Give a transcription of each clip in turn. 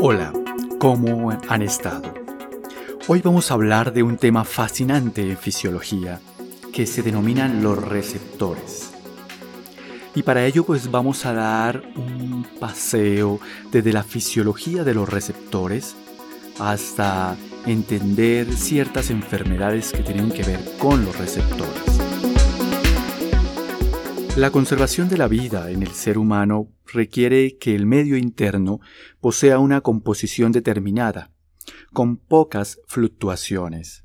Hola, ¿cómo han estado? Hoy vamos a hablar de un tema fascinante en fisiología que se denominan los receptores. Y para ello pues vamos a dar un paseo desde la fisiología de los receptores hasta entender ciertas enfermedades que tienen que ver con los receptores. La conservación de la vida en el ser humano requiere que el medio interno posea una composición determinada, con pocas fluctuaciones.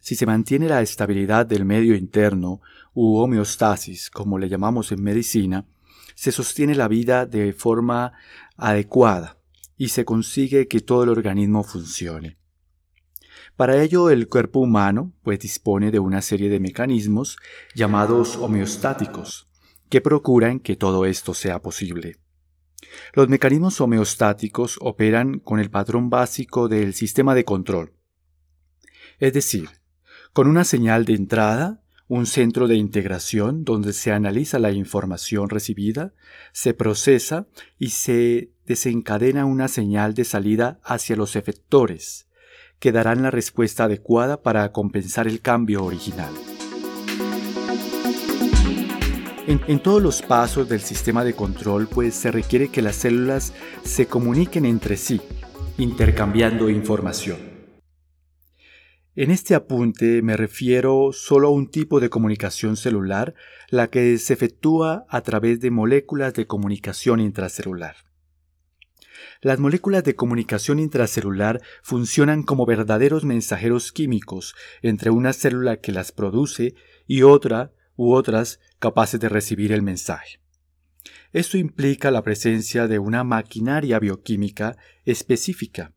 Si se mantiene la estabilidad del medio interno, u homeostasis, como le llamamos en medicina, se sostiene la vida de forma adecuada y se consigue que todo el organismo funcione. Para ello, el cuerpo humano pues, dispone de una serie de mecanismos llamados homeostáticos, que procuran que todo esto sea posible. Los mecanismos homeostáticos operan con el patrón básico del sistema de control, es decir, con una señal de entrada, un centro de integración donde se analiza la información recibida, se procesa y se desencadena una señal de salida hacia los efectores, que darán la respuesta adecuada para compensar el cambio original. En, todos los pasos del sistema de control, pues se requiere que las células se comuniquen entre sí, intercambiando información. En este apunte me refiero solo a un tipo de comunicación celular, la que se efectúa a través de moléculas de comunicación intracelular. Las moléculas de comunicación intracelular funcionan como verdaderos mensajeros químicos entre una célula que las produce y otra u otras capaces de recibir el mensaje. Esto implica la presencia de una maquinaria bioquímica específica.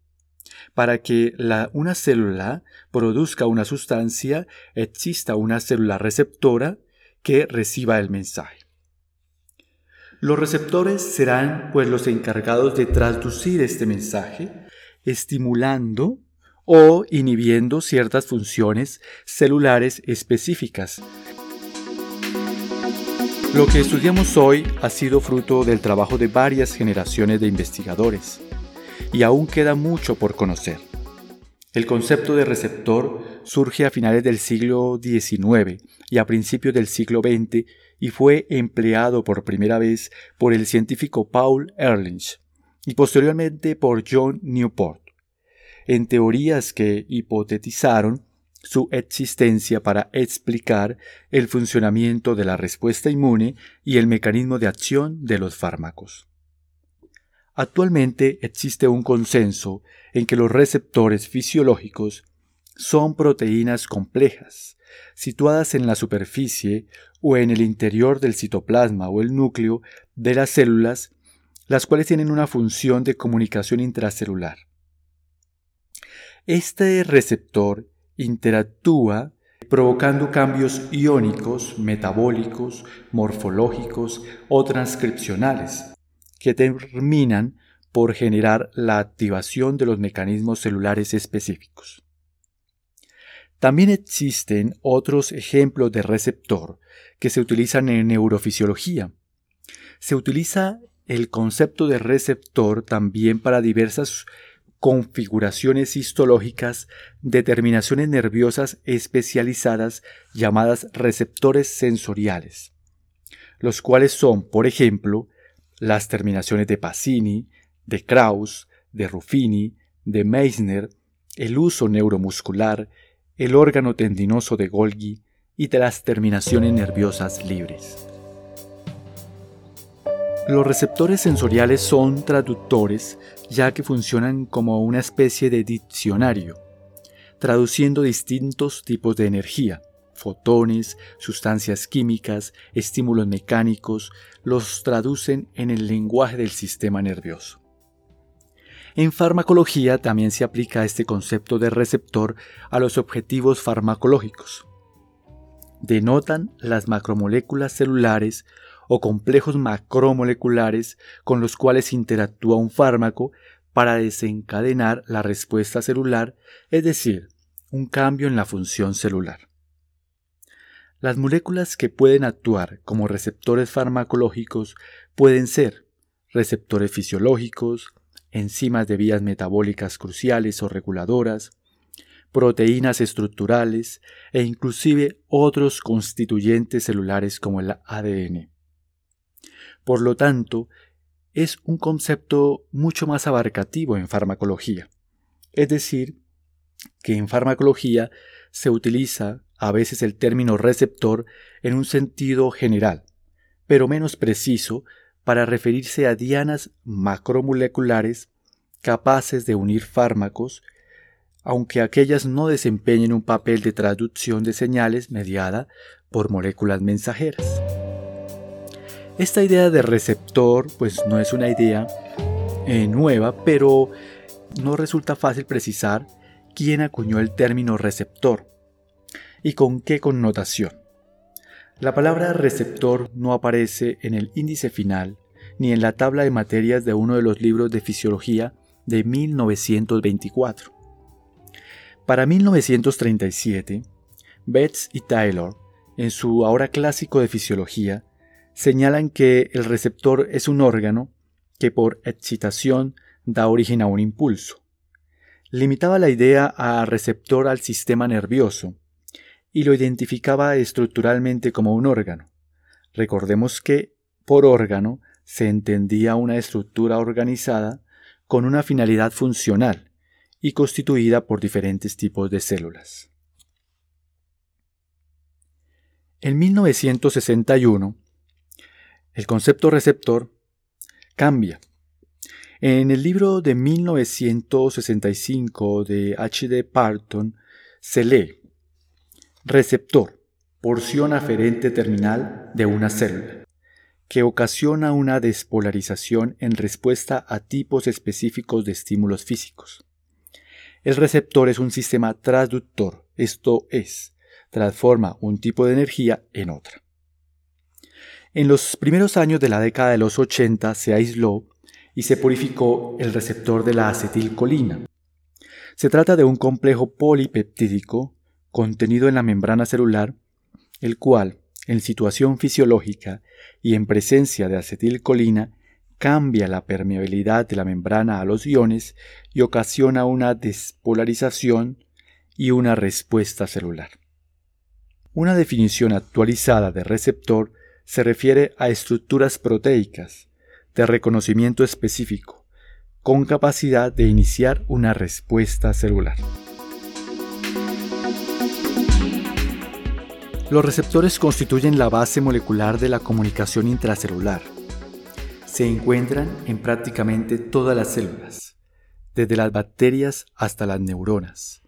Para que una célula produzca una sustancia, exista una célula receptora que reciba el mensaje. Los receptores serán pues los encargados de traducir este mensaje, estimulando o inhibiendo ciertas funciones celulares específicas. Lo que estudiamos hoy ha sido fruto del trabajo de varias generaciones de investigadores y aún queda mucho por conocer. El concepto de receptor surge a finales del siglo XIX y a principios del siglo XX y fue empleado por primera vez por el científico Paul Ehrlich y posteriormente por John Newport, en teorías que hipotetizaron su existencia para explicar el funcionamiento de la respuesta inmune y el mecanismo de acción de los fármacos. Actualmente existe un consenso en que los receptores fisiológicos son proteínas complejas, situadas en la superficie o en el interior del citoplasma o el núcleo de las células, las cuales tienen una función de comunicación intracelular. Este receptor interactúa provocando cambios iónicos, metabólicos, morfológicos o transcripcionales, que terminan por generar la activación de los mecanismos celulares específicos. También existen otros ejemplos de receptor que se utilizan en neurofisiología. Se utiliza el concepto de receptor también para diversas configuraciones histológicas de terminaciones nerviosas especializadas llamadas receptores sensoriales, los cuales son, por ejemplo, las terminaciones de Pacini, de Krauss, de Ruffini, de Meissner, el uso neuromuscular, el órgano tendinoso de Golgi y de las terminaciones nerviosas libres. Los receptores sensoriales son traductores ya que funcionan como una especie de diccionario, traduciendo distintos tipos de energía, fotones, sustancias químicas, estímulos mecánicos, los traducen en el lenguaje del sistema nervioso. En farmacología también se aplica este concepto de receptor a los objetivos farmacológicos. Denotan las macromoléculas celulares o complejos macromoleculares con los cuales interactúa un fármaco para desencadenar la respuesta celular, es decir, un cambio en la función celular. Las moléculas que pueden actuar como receptores farmacológicos pueden ser receptores fisiológicos, enzimas de vías metabólicas cruciales o reguladoras, proteínas estructurales e inclusive otros constituyentes celulares como el ADN. Por lo tanto, es un concepto mucho más abarcativo en farmacología. Es decir, que en farmacología se utiliza a veces el término receptor en un sentido general, pero menos preciso para referirse a dianas macromoleculares capaces de unir fármacos, aunque aquellas no desempeñen un papel de traducción de señales mediada por moléculas mensajeras. Esta idea de receptor pues no es una idea eh, nueva, pero no resulta fácil precisar quién acuñó el término receptor y con qué connotación. La palabra receptor no aparece en el índice final ni en la tabla de materias de uno de los libros de fisiología de 1924. Para 1937, Betts y Taylor, en su ahora clásico de fisiología, señalan que el receptor es un órgano que por excitación da origen a un impulso. Limitaba la idea a receptor al sistema nervioso y lo identificaba estructuralmente como un órgano. Recordemos que por órgano se entendía una estructura organizada con una finalidad funcional y constituida por diferentes tipos de células. En 1961, el concepto receptor cambia. En el libro de 1965 de H. D. Parton se lee receptor, porción aferente terminal de una célula que ocasiona una despolarización en respuesta a tipos específicos de estímulos físicos. El receptor es un sistema transductor, esto es, transforma un tipo de energía en otra. En los primeros años de la década de los 80 se aisló y se purificó el receptor de la acetilcolina. Se trata de un complejo polipeptídico contenido en la membrana celular, el cual, en situación fisiológica y en presencia de acetilcolina, cambia la permeabilidad de la membrana a los iones y ocasiona una despolarización y una respuesta celular. Una definición actualizada de receptor se refiere a estructuras proteicas de reconocimiento específico, con capacidad de iniciar una respuesta celular. Los receptores constituyen la base molecular de la comunicación intracelular. Se encuentran en prácticamente todas las células, desde las bacterias hasta las neuronas,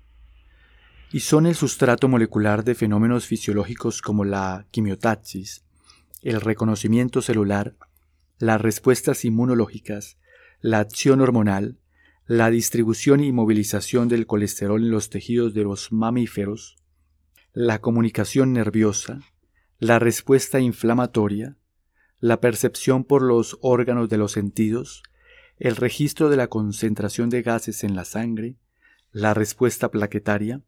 y son el sustrato molecular de fenómenos fisiológicos como la quimiotaxis, el reconocimiento celular, las respuestas inmunológicas, la acción hormonal, la distribución y movilización del colesterol en los tejidos de los mamíferos, la comunicación nerviosa, la respuesta inflamatoria, la percepción por los órganos de los sentidos, el registro de la concentración de gases en la sangre, la respuesta plaquetaria,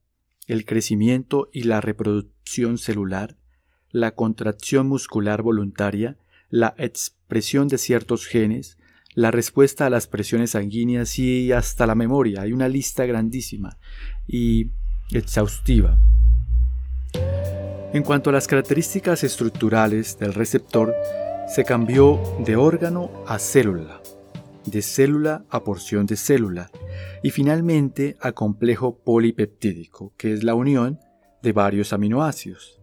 el crecimiento y la reproducción celular, la contracción muscular voluntaria, la expresión de ciertos genes, la respuesta a las presiones sanguíneas y hasta la memoria. Hay una lista grandísima y exhaustiva. En cuanto a las características estructurales del receptor, se cambió de órgano a célula, de célula a porción de célula y finalmente a complejo polipeptídico, que es la unión de varios aminoácidos.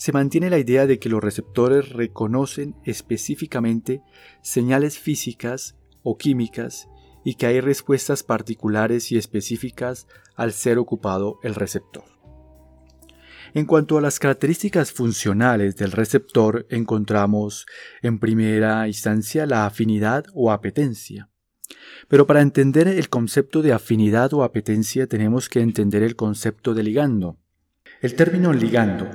Se mantiene la idea de que los receptores reconocen específicamente señales físicas o químicas y que hay respuestas particulares y específicas al ser ocupado el receptor. En cuanto a las características funcionales del receptor, encontramos en primera instancia la afinidad o apetencia. Pero para entender el concepto de afinidad o apetencia tenemos que entender el concepto de ligando. El término ligando,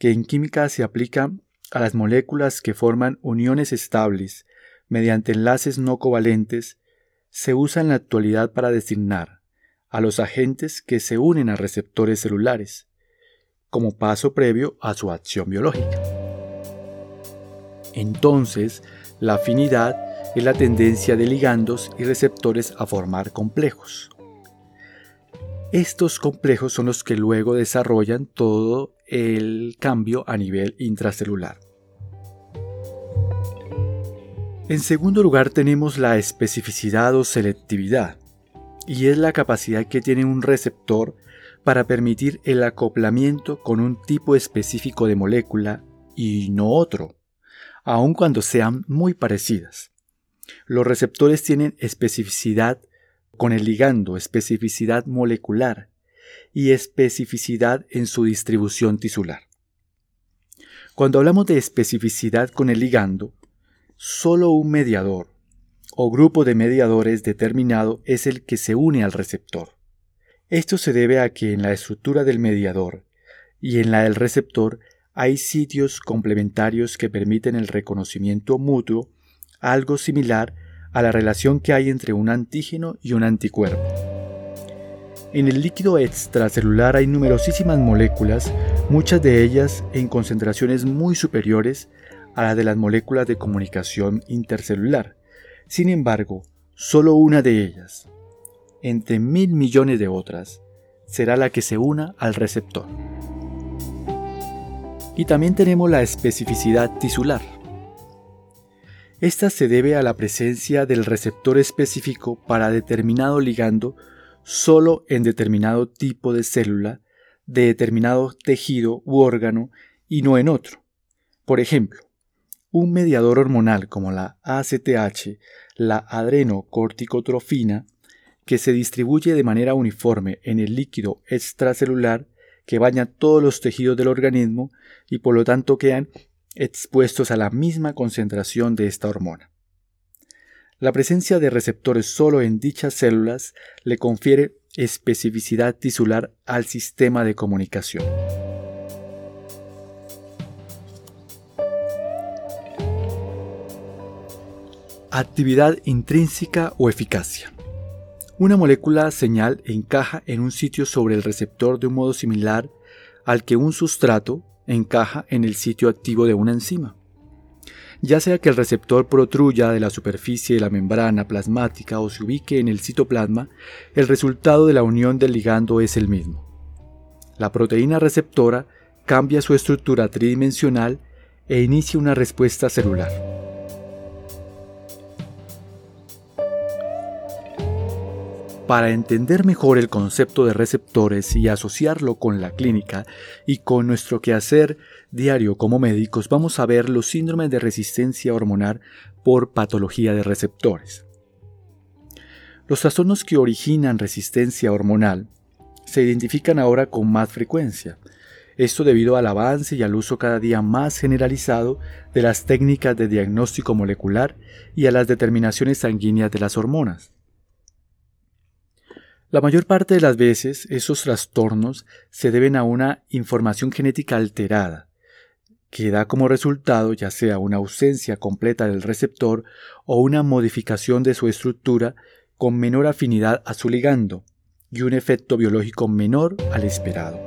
que en química se aplica a las moléculas que forman uniones estables mediante enlaces no covalentes, se usa en la actualidad para designar a los agentes que se unen a receptores celulares como paso previo a su acción biológica. Entonces, la afinidad es la tendencia de ligandos y receptores a formar complejos. Estos complejos son los que luego desarrollan todo el cambio a nivel intracelular. En segundo lugar tenemos la especificidad o selectividad, y es la capacidad que tiene un receptor para permitir el acoplamiento con un tipo específico de molécula y no otro, aun cuando sean muy parecidas. Los receptores tienen especificidad con el ligando, especificidad molecular y especificidad en su distribución tisular. Cuando hablamos de especificidad con el ligando, solo un mediador o grupo de mediadores determinado es el que se une al receptor. Esto se debe a que en la estructura del mediador y en la del receptor hay sitios complementarios que permiten el reconocimiento mutuo, algo similar a la relación que hay entre un antígeno y un anticuerpo. En el líquido extracelular hay numerosísimas moléculas, muchas de ellas en concentraciones muy superiores a las de las moléculas de comunicación intercelular. Sin embargo, solo una de ellas, entre mil millones de otras, será la que se una al receptor. Y también tenemos la especificidad tisular. Esta se debe a la presencia del receptor específico para determinado ligando solo en determinado tipo de célula, de determinado tejido u órgano y no en otro. Por ejemplo, un mediador hormonal como la ACTH, la adrenocorticotrofina, que se distribuye de manera uniforme en el líquido extracelular que baña todos los tejidos del organismo y por lo tanto quedan expuestos a la misma concentración de esta hormona. La presencia de receptores solo en dichas células le confiere especificidad tisular al sistema de comunicación. Actividad intrínseca o eficacia. Una molécula señal encaja en un sitio sobre el receptor de un modo similar al que un sustrato encaja en el sitio activo de una enzima. Ya sea que el receptor protruya de la superficie de la membrana plasmática o se ubique en el citoplasma, el resultado de la unión del ligando es el mismo. La proteína receptora cambia su estructura tridimensional e inicia una respuesta celular. Para entender mejor el concepto de receptores y asociarlo con la clínica y con nuestro quehacer diario como médicos, vamos a ver los síndromes de resistencia hormonal por patología de receptores. Los trastornos que originan resistencia hormonal se identifican ahora con más frecuencia, esto debido al avance y al uso cada día más generalizado de las técnicas de diagnóstico molecular y a las determinaciones sanguíneas de las hormonas. La mayor parte de las veces esos trastornos se deben a una información genética alterada, que da como resultado ya sea una ausencia completa del receptor o una modificación de su estructura con menor afinidad a su ligando y un efecto biológico menor al esperado.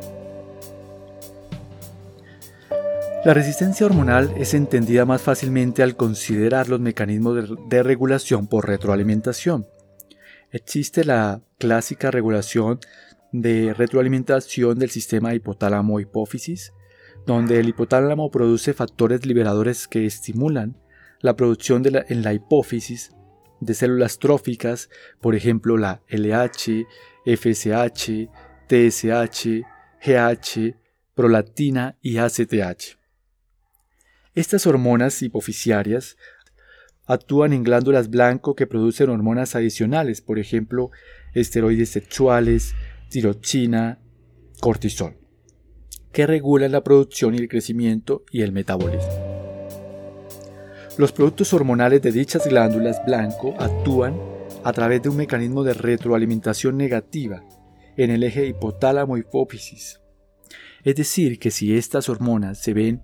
La resistencia hormonal es entendida más fácilmente al considerar los mecanismos de, regulación por retroalimentación, Existe la clásica regulación de retroalimentación del sistema hipotálamo-hipófisis, donde el hipotálamo produce factores liberadores que estimulan la producción de en la hipófisis de células tróficas, por ejemplo la LH, FSH, TSH, GH, prolactina y ACTH. Estas hormonas hipofisiarias actúan en glándulas blanco que producen hormonas adicionales, por ejemplo, esteroides sexuales, tiroxina, cortisol, que regulan la producción y el crecimiento y el metabolismo. Los productos hormonales de dichas glándulas blanco actúan a través de un mecanismo de retroalimentación negativa en el eje hipotálamo-hipófisis. Es decir, que si estas hormonas se ven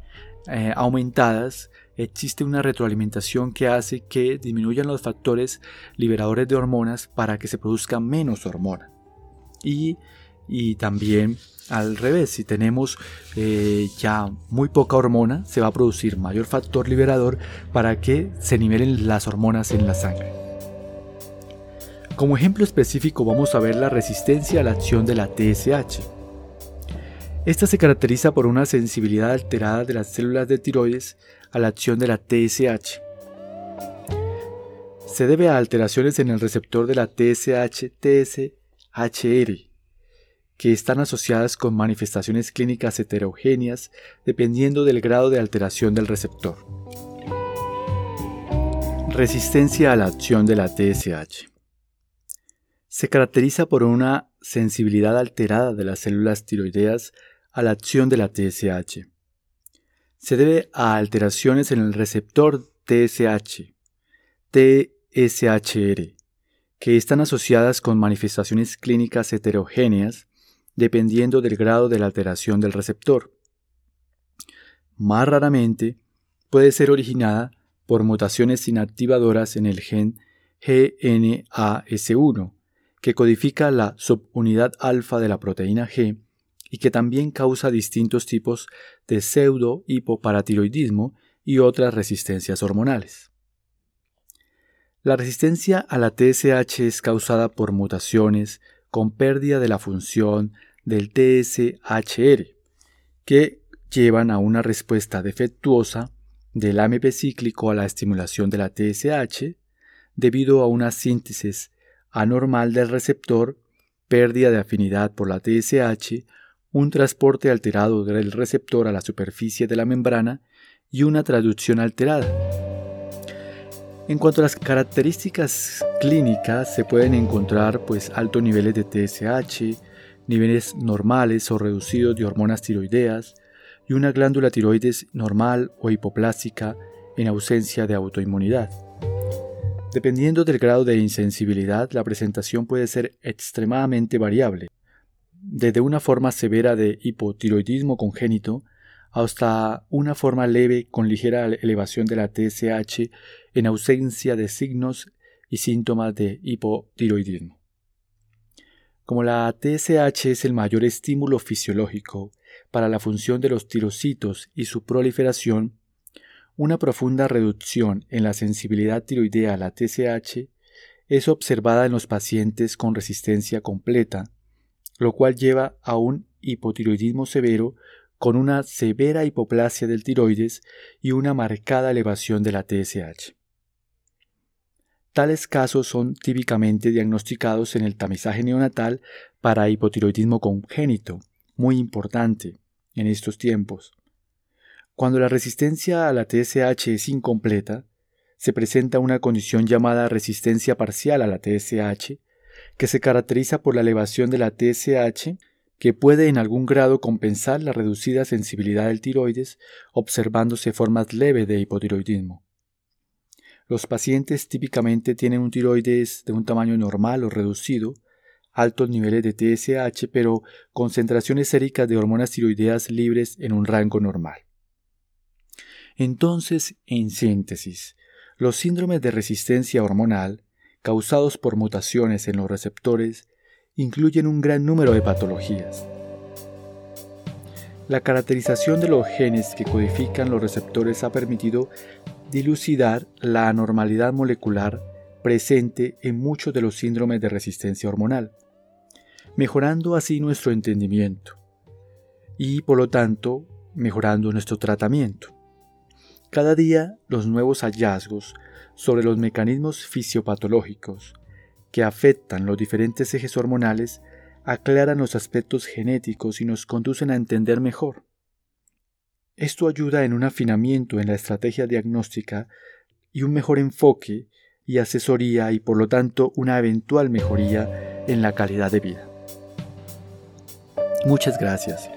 eh, aumentadas, existe una retroalimentación que hace que disminuyan los factores liberadores de hormonas para que se produzca menos hormona. Y y también al revés, si tenemos eh, ya muy poca hormona, se va a producir mayor factor liberador para que se nivelen las hormonas en la sangre. Como ejemplo específico vamos a ver la resistencia a la acción de la TSH. Esta se caracteriza por una sensibilidad alterada de las células de tiroides a la acción de la TSH. Se debe a alteraciones en el receptor de la TSH-TSHR que están asociadas con manifestaciones clínicas heterogéneas dependiendo del grado de alteración del receptor. Resistencia a la acción de la TSH. Se caracteriza por una sensibilidad alterada de las células tiroideas a la acción de la TSH. Se debe a alteraciones en el receptor TSH, TSHR, que están asociadas con manifestaciones clínicas heterogéneas dependiendo del grado de la alteración del receptor. Más raramente, puede ser originada por mutaciones inactivadoras en el gen GNAS1, que codifica la subunidad alfa de la proteína G y que también causa distintos tipos de pseudo-hipoparatiroidismo y otras resistencias hormonales. La resistencia a la TSH es causada por mutaciones con pérdida de la función del TSHR, que llevan a una respuesta defectuosa del AMP cíclico a la estimulación de la TSH debido a una síntesis anormal del receptor, pérdida de afinidad por la TSH, un transporte alterado del receptor a la superficie de la membrana y una traducción alterada. En cuanto a las características clínicas, se pueden encontrar pues altos niveles de TSH, niveles normales o reducidos de hormonas tiroideas y una glándula tiroides normal o hipoplástica en ausencia de autoinmunidad. Dependiendo del grado de insensibilidad, la presentación puede ser extremadamente variable, desde una forma severa de hipotiroidismo congénito hasta una forma leve con ligera elevación de la TSH en ausencia de signos y síntomas de hipotiroidismo. Como la TSH es el mayor estímulo fisiológico para la función de los tirocitos y su proliferación, una profunda reducción en la sensibilidad tiroidea a la TSH es observada en los pacientes con resistencia completa, lo cual lleva a un hipotiroidismo severo con una severa hipoplasia del tiroides y una marcada elevación de la TSH. Tales casos son típicamente diagnosticados en el tamizaje neonatal para hipotiroidismo congénito, muy importante en estos tiempos. Cuando la resistencia a la TSH es incompleta, se presenta una condición llamada resistencia parcial a la TSH, que se caracteriza por la elevación de la TSH que puede en algún grado compensar la reducida sensibilidad del tiroides, observándose formas leves de hipotiroidismo. Los pacientes típicamente tienen un tiroides de un tamaño normal o reducido, altos niveles de TSH, pero concentraciones séricas de hormonas tiroideas libres en un rango normal. Entonces, en síntesis, los síndromes de resistencia hormonal, causados por mutaciones en los receptores, incluyen un gran número de patologías. La caracterización de los genes que codifican los receptores ha permitido dilucidar la anormalidad molecular presente en muchos de los síndromes de resistencia hormonal, mejorando así nuestro entendimiento y por lo tanto mejorando nuestro tratamiento. Cada día los nuevos hallazgos sobre los mecanismos fisiopatológicos que afectan los diferentes ejes hormonales aclaran los aspectos genéticos y nos conducen a entender mejor esto ayuda en un afinamiento en la estrategia diagnóstica y un mejor enfoque y asesoría y por lo tanto una eventual mejoría en la calidad de vida. Muchas gracias.